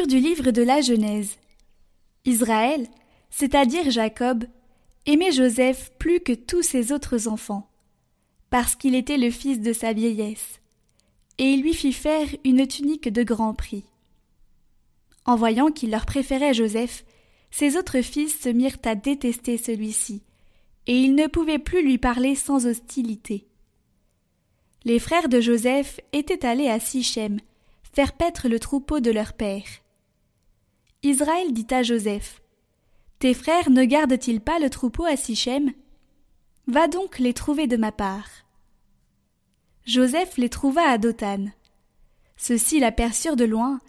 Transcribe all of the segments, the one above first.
Du livre de la Genèse. Israël, c'est-à-dire Jacob, aimait Joseph plus que tous ses autres enfants, parce qu'il était le fils de sa vieillesse, et il lui fit faire une tunique de grand prix. En voyant qu'il leur préférait Joseph, ses autres fils se mirent à détester celui-ci, et ils ne pouvaient plus lui parler sans hostilité. Les frères de Joseph étaient allés à Sichem, faire paître le troupeau de leur père. Israël dit à Joseph Tes frères ne gardent-ils pas le troupeau à Sichem? Va donc les trouver de ma part. Joseph les trouva à Dothan. Ceux-ci l'aperçurent de loin,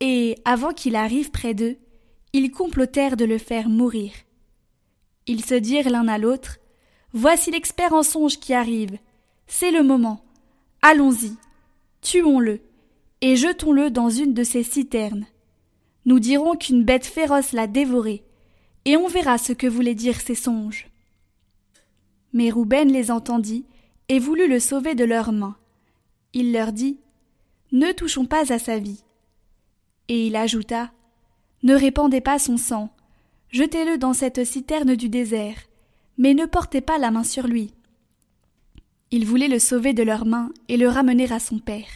et, avant qu'il arrive près d'eux, ils complotèrent de le faire mourir. Ils se dirent l'un à l'autre Voici l'expert en songe qui arrive. C'est le moment. Allons-y. Tuons-le et jetons-le dans une de ces citernes. Nous dirons qu'une bête féroce l'a dévoré, et on verra ce que voulaient dire ces songes. Mais Rouben les entendit et voulut le sauver de leurs mains. Il leur dit Ne touchons pas à sa vie. Et il ajouta Ne répandez pas son sang, jetez-le dans cette citerne du désert, mais ne portez pas la main sur lui. Il voulait le sauver de leurs mains et le ramener à son père.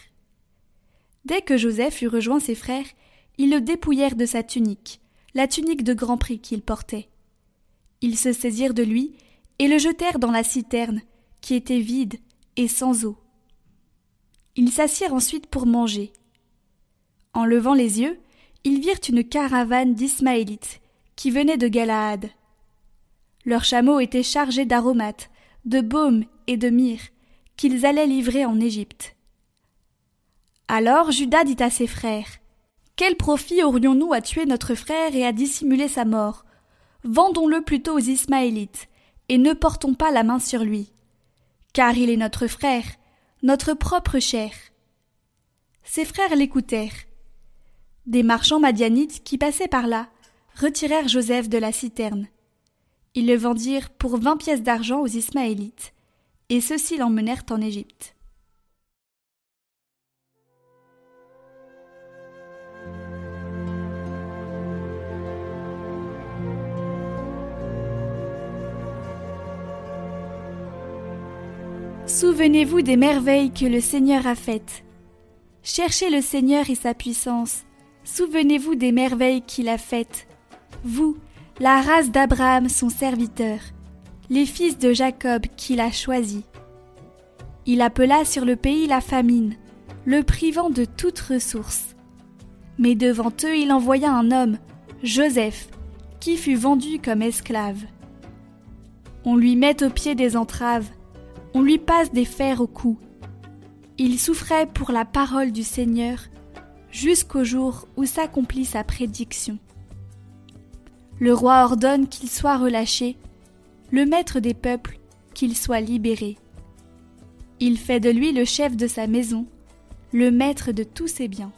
Dès que Joseph eut rejoint ses frères, ils le dépouillèrent de sa tunique, la tunique de grand prix qu'il portait. Ils se saisirent de lui et le jetèrent dans la citerne, qui était vide et sans eau. Ils s'assirent ensuite pour manger. En levant les yeux, ils virent une caravane d'Ismaélites qui venaient de Galaad. Leurs chameaux étaient chargés d'aromates, de baumes et de myrrhe qu'ils allaient livrer en Égypte. Alors Judas dit à ses frères Quel profit aurions-nous à tuer notre frère et à dissimuler sa mort? Vendons-le plutôt aux Ismaélites, et ne portons pas la main sur lui. Car il est notre frère, notre propre chair. Ses frères l'écoutèrent. Des marchands madianites qui passaient par là retirèrent Joseph de la citerne. Ils le vendirent pour vingt pièces d'argent aux Ismaélites, et ceux-ci l'emmenèrent en Égypte. Souvenez-vous des merveilles que le Seigneur a faites. Cherchez le Seigneur et sa puissance. Souvenez-vous des merveilles qu'il a faites. Vous, la race d'Abraham son serviteur, les fils de Jacob qu'il a choisis. Il appela sur le pays la famine, le privant de toute ressource. Mais devant eux il envoya un homme, Joseph, qui fut vendu comme esclave. On lui met au pied des entraves, on lui passe des fers au cou. Il souffrait pour la parole du Seigneur jusqu'au jour où s'accomplit sa prédiction. Le roi ordonne qu'il soit relâché, le maître des peuples qu'il soit libéré. Il fait de lui le chef de sa maison, le maître de tous ses biens.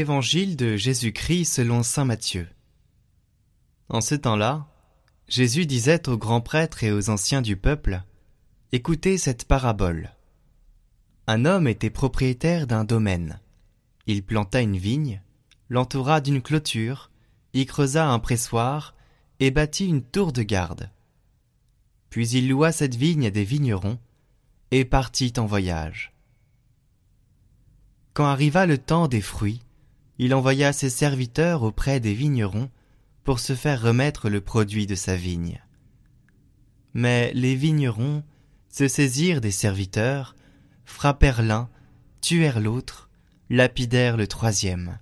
Évangile de Jésus-Christ selon Saint Matthieu. En ce temps-là, Jésus disait aux grands prêtres et aux anciens du peuple, Écoutez cette parabole. Un homme était propriétaire d'un domaine. Il planta une vigne, l'entoura d'une clôture, y creusa un pressoir et bâtit une tour de garde. Puis il loua cette vigne à des vignerons et partit en voyage. Quand arriva le temps des fruits, il envoya ses serviteurs auprès des vignerons pour se faire remettre le produit de sa vigne. Mais les vignerons se saisirent des serviteurs, frappèrent l'un, tuèrent l'autre, lapidèrent le troisième.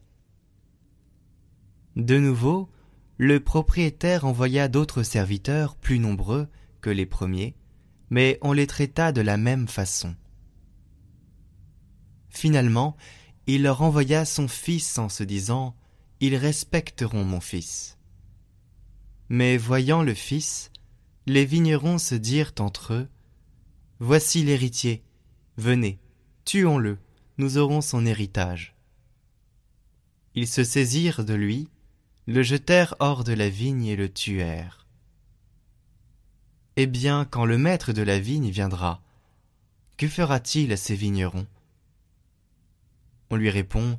De nouveau, le propriétaire envoya d'autres serviteurs plus nombreux que les premiers, mais on les traita de la même façon. Finalement, il leur envoya son fils en se disant Ils respecteront mon fils. Mais voyant le fils, les vignerons se dirent entre eux Voici l'héritier, venez, tuons-le, nous aurons son héritage. Ils se saisirent de lui, le jetèrent hors de la vigne et le tuèrent. Eh bien, quand le maître de la vigne viendra, que fera-t-il à ces vignerons? On lui répond,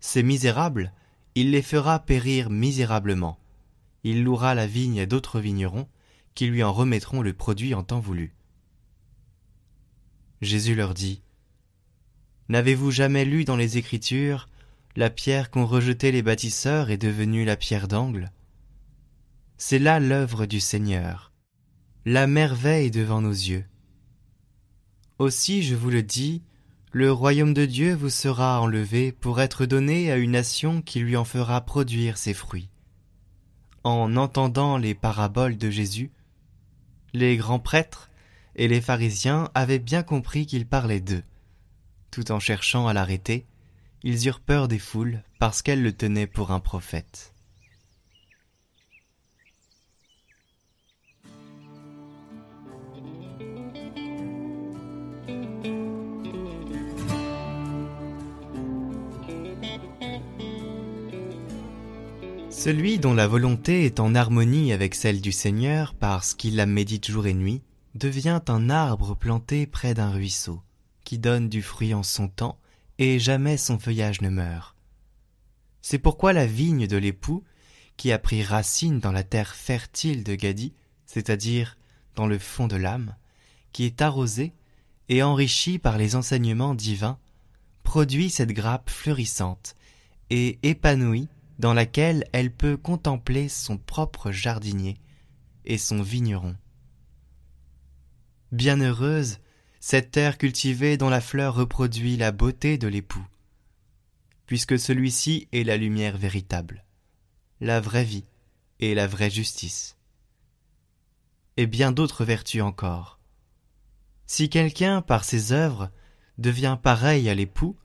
Ces misérables, il les fera périr misérablement. Il louera la vigne à d'autres vignerons, qui lui en remettront le produit en temps voulu. Jésus leur dit, N'avez-vous jamais lu dans les Écritures la pierre qu'ont rejetée les bâtisseurs est devenue la pierre d'angle C'est là l'œuvre du Seigneur, la merveille devant nos yeux. Aussi, je vous le dis, le royaume de Dieu vous sera enlevé pour être donné à une nation qui lui en fera produire ses fruits. En entendant les paraboles de Jésus, les grands prêtres et les pharisiens avaient bien compris qu'il parlait d'eux. Tout en cherchant à l'arrêter, ils eurent peur des foules parce qu'elles le tenaient pour un prophète. Celui dont la volonté est en harmonie avec celle du Seigneur parce qu'il la médite jour et nuit, devient un arbre planté près d'un ruisseau, qui donne du fruit en son temps, et jamais son feuillage ne meurt. C'est pourquoi la vigne de l'époux, qui a pris racine dans la terre fertile de Gadi, c'est-à-dire dans le fond de l'âme, qui est arrosée et enrichie par les enseignements divins, produit cette grappe fleurissante et épanouie dans laquelle elle peut contempler son propre jardinier et son vigneron. Bienheureuse cette terre cultivée dont la fleur reproduit la beauté de l'époux, puisque celui-ci est la lumière véritable, la vraie vie et la vraie justice. Et bien d'autres vertus encore. Si quelqu'un, par ses œuvres, devient pareil à l'époux,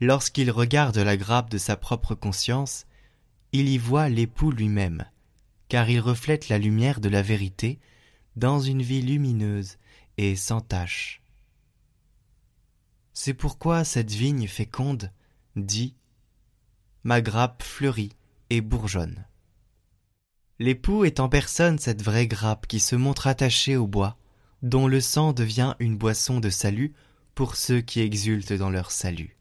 lorsqu'il regarde la grappe de sa propre conscience, il y voit l'époux lui-même, car il reflète la lumière de la vérité dans une vie lumineuse et sans tache. C'est pourquoi cette vigne féconde dit Ma grappe fleurit et bourgeonne. L'époux est en personne cette vraie grappe qui se montre attachée au bois, dont le sang devient une boisson de salut pour ceux qui exultent dans leur salut.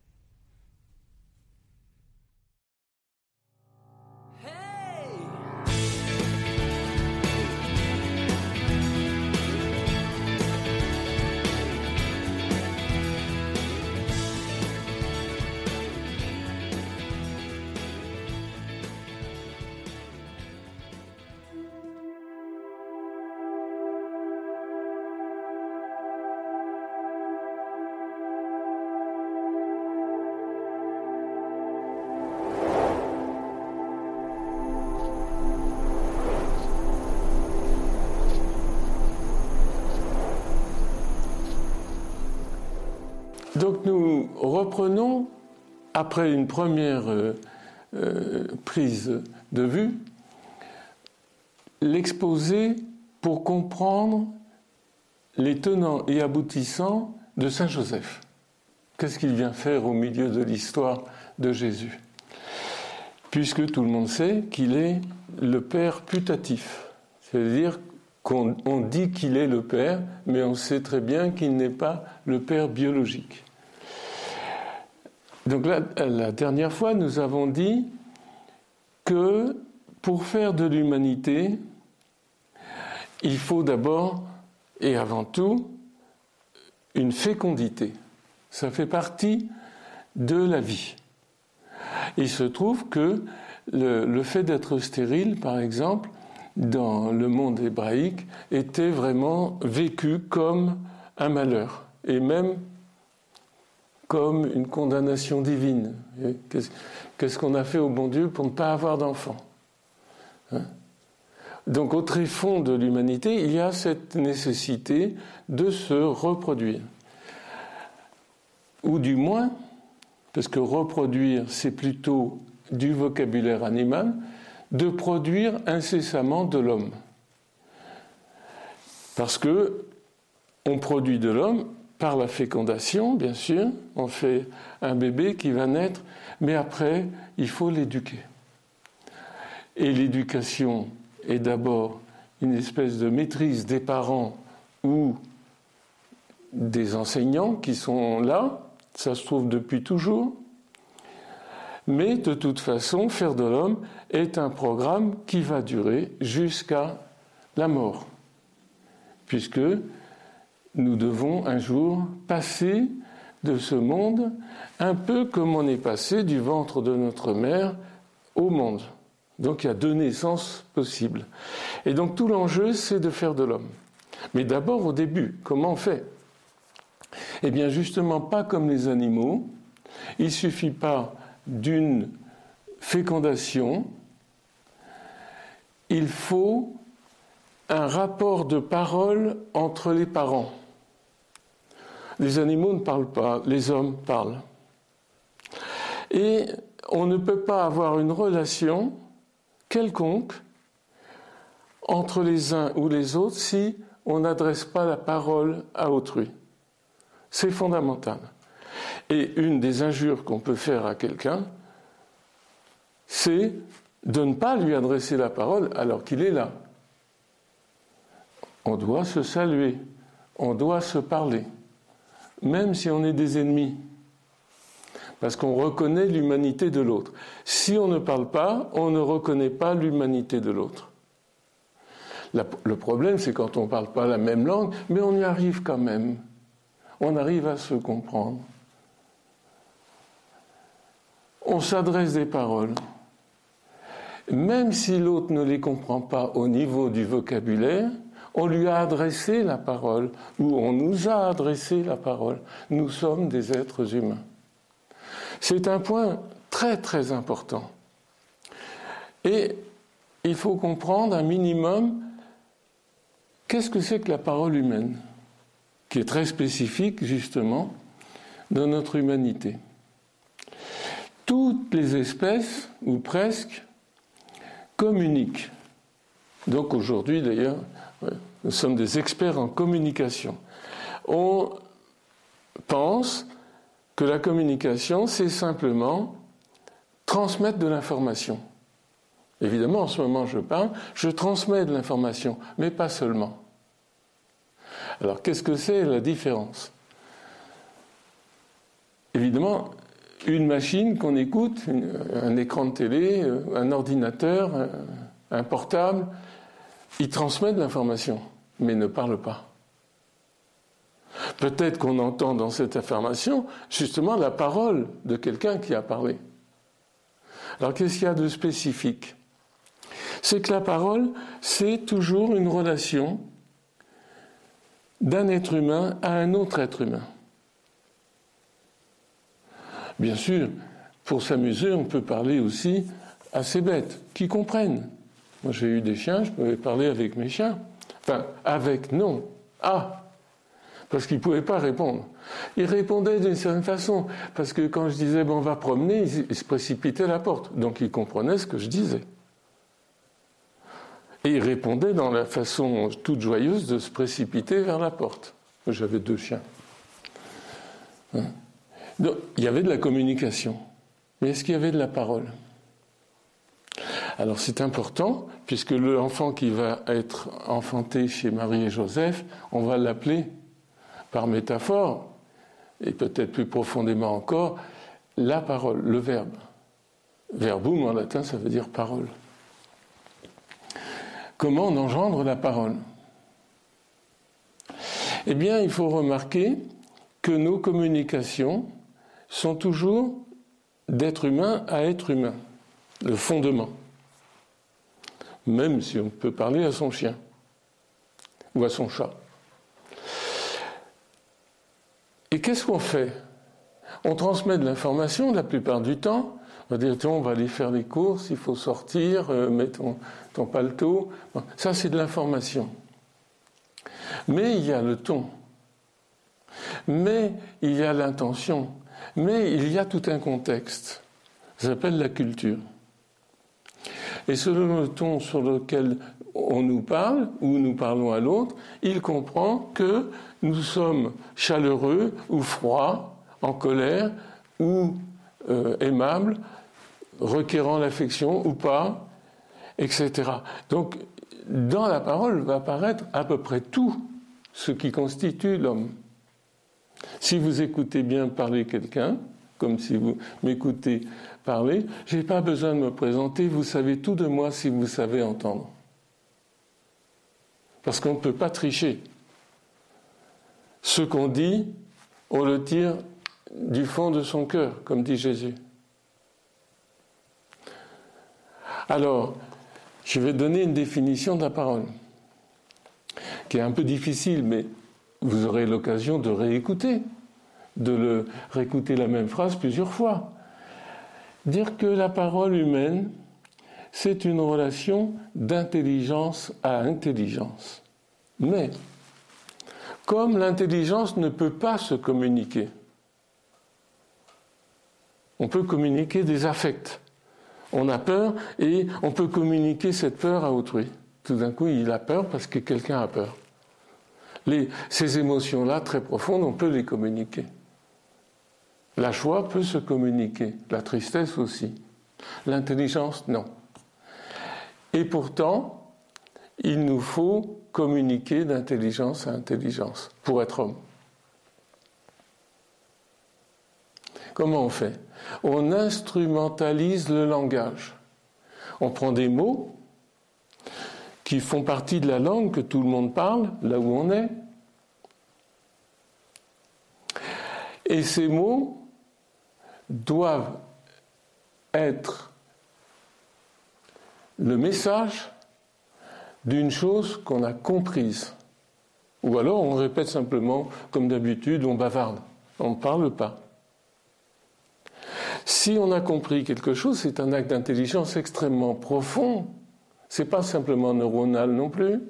Reprenons, après une première euh, euh, prise de vue, l'exposé pour comprendre les tenants et aboutissants de Saint Joseph. Qu'est-ce qu'il vient faire au milieu de l'histoire de Jésus? Puisque tout le monde sait qu'il est le Père putatif, c'est-à-dire qu'on dit qu'il est le Père, mais on sait très bien qu'il n'est pas le Père biologique. Donc la dernière fois, nous avons dit que pour faire de l'humanité, il faut d'abord et avant tout une fécondité. Ça fait partie de la vie. Il se trouve que le, le fait d'être stérile, par exemple, dans le monde hébraïque, était vraiment vécu comme un malheur, et même comme une condamnation divine. Qu'est-ce qu'on a fait au bon Dieu pour ne pas avoir d'enfants hein? Donc au tréfonds de l'humanité, il y a cette nécessité de se reproduire. Ou du moins, parce que reproduire, c'est plutôt du vocabulaire animal, de produire incessamment de l'homme. Parce que on produit de l'homme par la fécondation, bien sûr, on fait un bébé qui va naître, mais après, il faut l'éduquer. Et l'éducation est d'abord une espèce de maîtrise des parents ou des enseignants qui sont là, ça se trouve depuis toujours. Mais de toute façon, Faire de l'homme est un programme qui va durer jusqu'à la mort, puisque nous devons un jour passer de ce monde un peu comme on est passé du ventre de notre mère au monde. Donc il y a deux naissances possibles. Et donc tout l'enjeu, c'est de faire de l'homme. Mais d'abord au début, comment on fait? Eh bien justement pas comme les animaux. Il ne suffit pas d'une fécondation. Il faut un rapport de parole entre les parents. Les animaux ne parlent pas, les hommes parlent. Et on ne peut pas avoir une relation quelconque entre les uns ou les autres si on n'adresse pas la parole à autrui. C'est fondamental. Et une des injures qu'on peut faire à quelqu'un, c'est de ne pas lui adresser la parole alors qu'il est là. On doit se saluer, on doit se parler, même si on est des ennemis parce qu'on reconnaît l'humanité de l'autre. Si on ne parle pas, on ne reconnaît pas l'humanité de l'autre. Le problème, c'est quand on ne parle pas la même langue, mais on y arrive quand même. On arrive à se comprendre. On s'adresse des paroles. Même si l'autre ne les comprend pas au niveau du vocabulaire, on lui a adressé la parole, ou on nous a adressé la parole. Nous sommes des êtres humains. C'est un point très très important. Et il faut comprendre un minimum qu'est-ce que c'est que la parole humaine, qui est très spécifique justement dans notre humanité. Toutes les espèces, ou presque, communiquent. Donc aujourd'hui d'ailleurs, nous sommes des experts en communication. On pense que la communication, c'est simplement transmettre de l'information. Évidemment, en ce moment, je parle, je transmets de l'information, mais pas seulement. Alors, qu'est-ce que c'est la différence? Évidemment, une machine qu'on écoute, un écran de télé, un ordinateur, un portable, il transmet de l'information, mais ne parle pas. Peut-être qu'on entend dans cette affirmation justement la parole de quelqu'un qui a parlé. Alors qu'est-ce qu'il y a de spécifique? C'est que la parole, c'est toujours une relation d'un être humain à un autre être humain. Bien sûr, pour s'amuser, on peut parler aussi à ces bêtes qui comprennent. Moi, j'ai eu des chiens, je pouvais parler avec mes chiens. Enfin, avec, non. Ah, parce qu'il ne pouvait pas répondre. Il répondait d'une certaine façon, parce que quand je disais bon, on va promener, il, se précipitait à la porte. Donc il comprenait ce que je disais. Et il répondait dans la façon toute joyeuse de se précipiter vers la porte. J'avais deux chiens. Hein? Donc, il y avait de la communication. Mais est-ce qu'il y avait de la parole? Alors c'est important, puisque l'enfant qui va être enfanté chez Marie et Joseph, on va l'appeler par métaphore, et peut-être plus profondément encore, la parole, le verbe. Verbum en latin, ça veut dire parole. Comment on engendre la parole? Eh bien, il faut remarquer que nos communications sont toujours d'être humain à être humain, le fondement. Même si on peut parler à son chien ou à son chat. Et qu'est-ce qu'on fait? On transmet de l'information la plupart du temps. On va dire, on va aller faire les courses, il faut sortir, euh, mettre ton, paletot. ça, c'est de l'information. Mais il y a le ton. Mais il y a l'intention. Mais il y a tout un contexte. Ça s'appelle la culture. Et selon le ton sur lequel on nous parle ou nous parlons à l'autre, il comprend que nous sommes chaleureux ou froids, en colère ou euh, aimables, requérant l'affection ou pas. etc. Donc, dans la parole va apparaître à peu près tout ce qui constitue l'homme. Si vous écoutez bien parler quelqu'un, comme si vous m'écoutez parler, je n'ai pas besoin de me présenter, vous savez tout de moi si vous savez entendre. Parce qu'on ne peut pas tricher. Ce qu'on dit, on le tire du fond de son cœur, comme dit Jésus. Alors, je vais donner une définition de la parole, qui est un peu difficile, mais vous aurez l'occasion de réécouter, de le réécouter la même phrase plusieurs fois. Dire que la parole humaine, c'est une relation d'intelligence à intelligence. Mais, comme l'intelligence ne peut pas se communiquer, on peut communiquer des affects. On a peur et on peut communiquer cette peur à autrui. Tout d'un coup, il a peur parce que quelqu'un a peur. ces émotions-là, très profondes, on peut les communiquer. La joie peut se communiquer, la tristesse aussi. L'intelligence, non. Et pourtant, il nous faut communiquer d'intelligence à intelligence pour être homme. Comment on fait? On instrumentalise le langage. On prend des mots qui font partie de la langue que tout le monde parle, là où on est. Et ces mots doivent être le message d'une chose qu'on a comprise. Ou alors on répète simplement, comme d'habitude, on bavarde, on ne parle pas. Si on a compris quelque chose, c'est un acte d'intelligence extrêmement profond. C'est pas simplement neuronal non plus.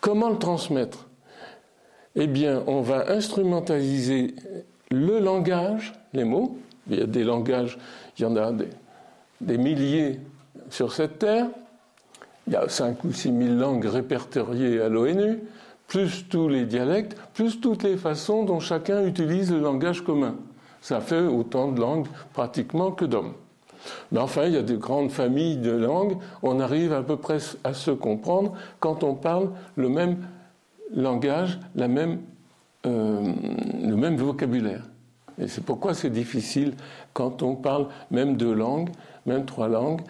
Comment le transmettre? Eh bien, on va instrumentaliser le langage, les mots. Il y a des langages, il y en a des, milliers sur cette terre. Il y a 5 ou 6 000 langues répertoriées à l'ONU, plus tous les dialectes, plus toutes les façons dont chacun utilise le langage commun. Ça fait autant de langues pratiquement que d'hommes. Mais enfin, il y a de grandes familles de langues, on arrive à peu près à se comprendre quand on parle le même langage, la même, euh, le même vocabulaire. Et c'est pourquoi c'est difficile quand on parle même deux langues, même trois langues,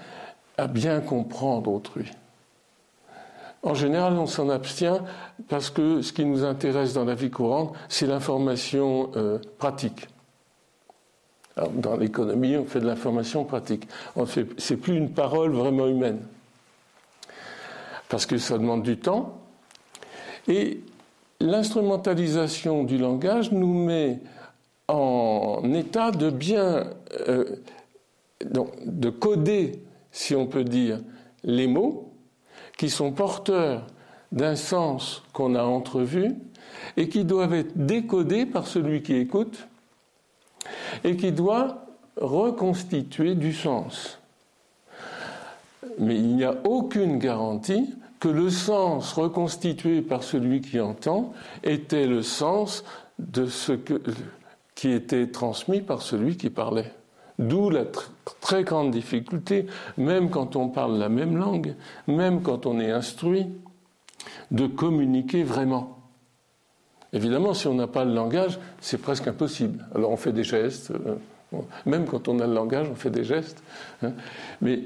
à bien comprendre autrui. En général, on s'en abstient parce que ce qui nous intéresse dans la vie courante, c'est l'information euh, pratique dans l'économie, on fait de l'information pratique. C'est plus une parole vraiment humaine. Parce que ça demande du temps. Et l'instrumentalisation du langage nous met en état de bien, euh, de coder, si on peut dire, les mots qui sont porteurs d'un sens qu'on a entrevu et qui doivent être décodés par celui qui écoute et qui doit reconstituer du sens. Mais il n'y a aucune garantie que le sens reconstitué par celui qui entend était le sens de ce qui était transmis par celui qui parlait. D'où la très grande difficulté, même quand on parle la même langue, même quand on est instruit, de communiquer vraiment. Évidemment, si on n'a pas le langage, c'est presque impossible. Alors on fait des gestes, euh, même quand on a le langage, on fait des gestes. Hein. Mais,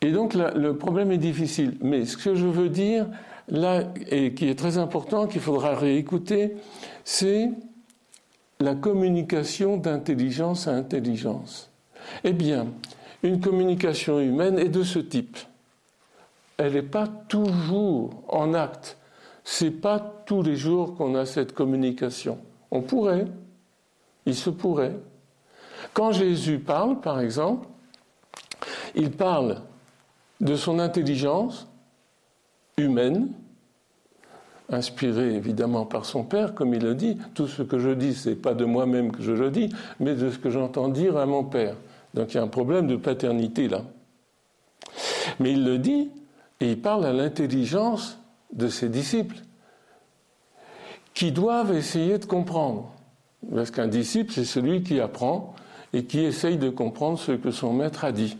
et donc le problème est difficile. Mais ce que je veux dire, là, et qui est très important, qu'il faudra réécouter, c'est la communication d'intelligence à intelligence. Eh bien, une communication humaine est de ce type. Elle n'est pas toujours en acte c'est pas tous les jours qu'on a cette communication. On pourrait, il se pourrait. Quand Jésus parle, par exemple, il parle de son intelligence humaine, inspirée évidemment par son Père, comme il le dit. Tout ce que je dis, c'est pas de moi-même que je le dis, mais de ce que j'entends dire à mon Père. Donc il y a un problème de paternité là. Mais il le dit, et il parle à l'intelligence de ses disciples, qui doivent essayer de comprendre. Parce qu'un disciple, c'est celui qui apprend et qui essaye de comprendre ce que son maître a dit.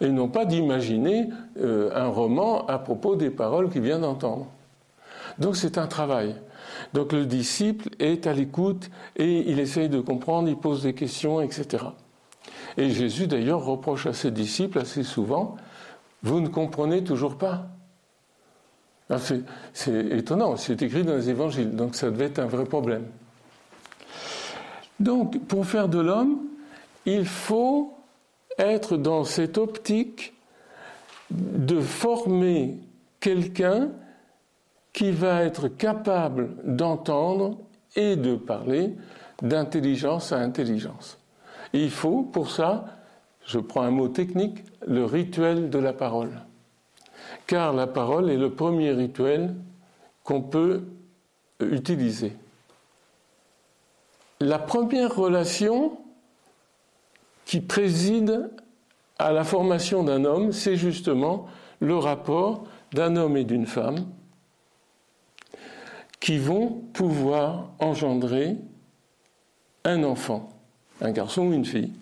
et non pas d'imaginer euh, un roman à propos des paroles qu'il vient d'entendre. Donc c'est un travail. Donc le disciple est à l'écoute et il essaye de comprendre, il pose des questions, etc. Et Jésus d'ailleurs reproche à ses disciples assez souvent, vous ne comprenez toujours pas. Ah, c'est étonnant, c'est écrit dans les évangiles, donc ça devait être un vrai problème. Donc pour faire de l'homme, il faut être dans cette optique de former quelqu'un qui va être capable d'entendre et de parler d'intelligence à intelligence. il faut pour ça, je prends un mot technique, le rituel de la parole. Car la parole est le premier rituel qu'on peut utiliser. La première relation qui préside à la formation d'un homme, c'est justement le rapport d'un homme et d'une femme qui vont pouvoir engendrer un enfant, un garçon ou une fille.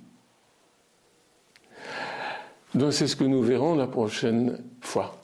Donc c'est ce que nous verrons la prochaine fois.